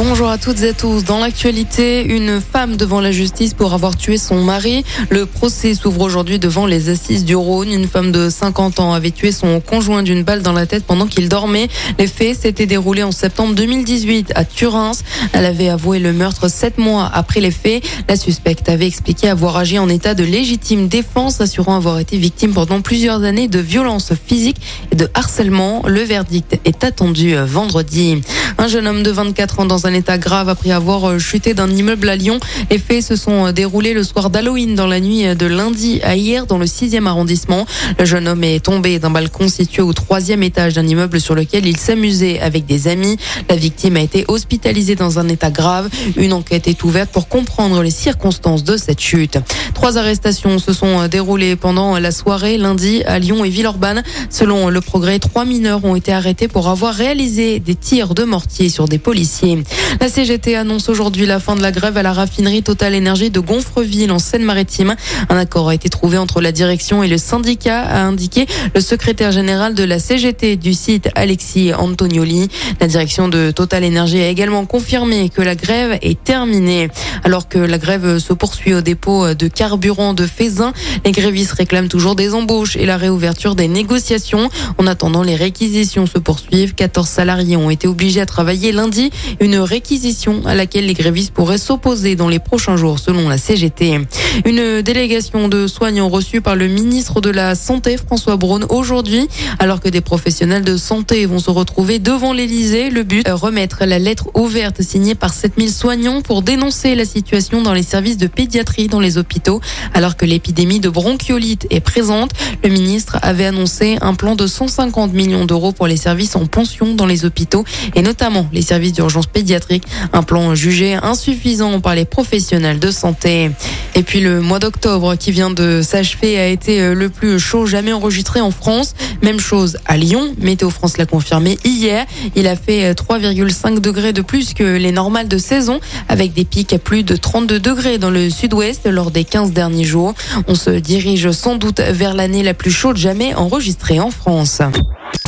Bonjour à toutes et à tous. Dans l'actualité, une femme devant la justice pour avoir tué son mari. Le procès s'ouvre aujourd'hui devant les assises du Rhône. Une femme de 50 ans avait tué son conjoint d'une balle dans la tête pendant qu'il dormait. Les faits s'étaient déroulés en septembre 2018 à Turin. Elle avait avoué le meurtre sept mois après les faits. La suspecte avait expliqué avoir agi en état de légitime défense, assurant avoir été victime pendant plusieurs années de violences physiques et de harcèlement. Le verdict est attendu vendredi. Un jeune homme de 24 ans dans un état grave après avoir euh, chuté d'un immeuble à Lyon. Les faits se sont euh, déroulés le soir d'Halloween dans la nuit de lundi à hier dans le 6e arrondissement. Le jeune homme est tombé d'un balcon situé au troisième étage d'un immeuble sur lequel il s'amusait avec des amis. La victime a été hospitalisée dans un état grave. Une enquête est ouverte pour comprendre les circonstances de cette chute. Trois arrestations se sont euh, déroulées pendant la soirée lundi à Lyon et Villeurbanne. Selon le progrès, trois mineurs ont été arrêtés pour avoir réalisé des tirs de mortier sur des policiers. La CGT annonce aujourd'hui la fin de la grève à la raffinerie Total Énergie de Gonfreville en Seine-Maritime. Un accord a été trouvé entre la direction et le syndicat, a indiqué le secrétaire général de la CGT du site Alexis Antonioli. La direction de Total Énergie a également confirmé que la grève est terminée. Alors que la grève se poursuit au dépôt de carburant de Fézin, les grévistes réclament toujours des embauches et la réouverture des négociations. En attendant, les réquisitions se poursuivent. 14 salariés ont été obligés à travailler lundi. Une réquisition à laquelle les grévistes pourraient s'opposer dans les prochains jours, selon la CGT. Une délégation de soignants reçue par le ministre de la Santé, François Braun, aujourd'hui, alors que des professionnels de santé vont se retrouver devant l'Elysée. Le but, remettre la lettre ouverte signée par 7000 soignants pour dénoncer la situation dans les services de pédiatrie dans les hôpitaux, alors que l'épidémie de bronchiolite est présente. Le ministre avait annoncé un plan de 150 millions d'euros pour les services en pension dans les hôpitaux et les services d'urgence pédiatrique. Un plan jugé insuffisant par les professionnels de santé. Et puis le mois d'octobre qui vient de s'achever a été le plus chaud jamais enregistré en France. Même chose à Lyon. Météo France l'a confirmé hier. Il a fait 3,5 degrés de plus que les normales de saison avec des pics à plus de 32 degrés dans le sud-ouest lors des 15 derniers jours. On se dirige sans doute vers l'année la plus chaude jamais enregistrée en France.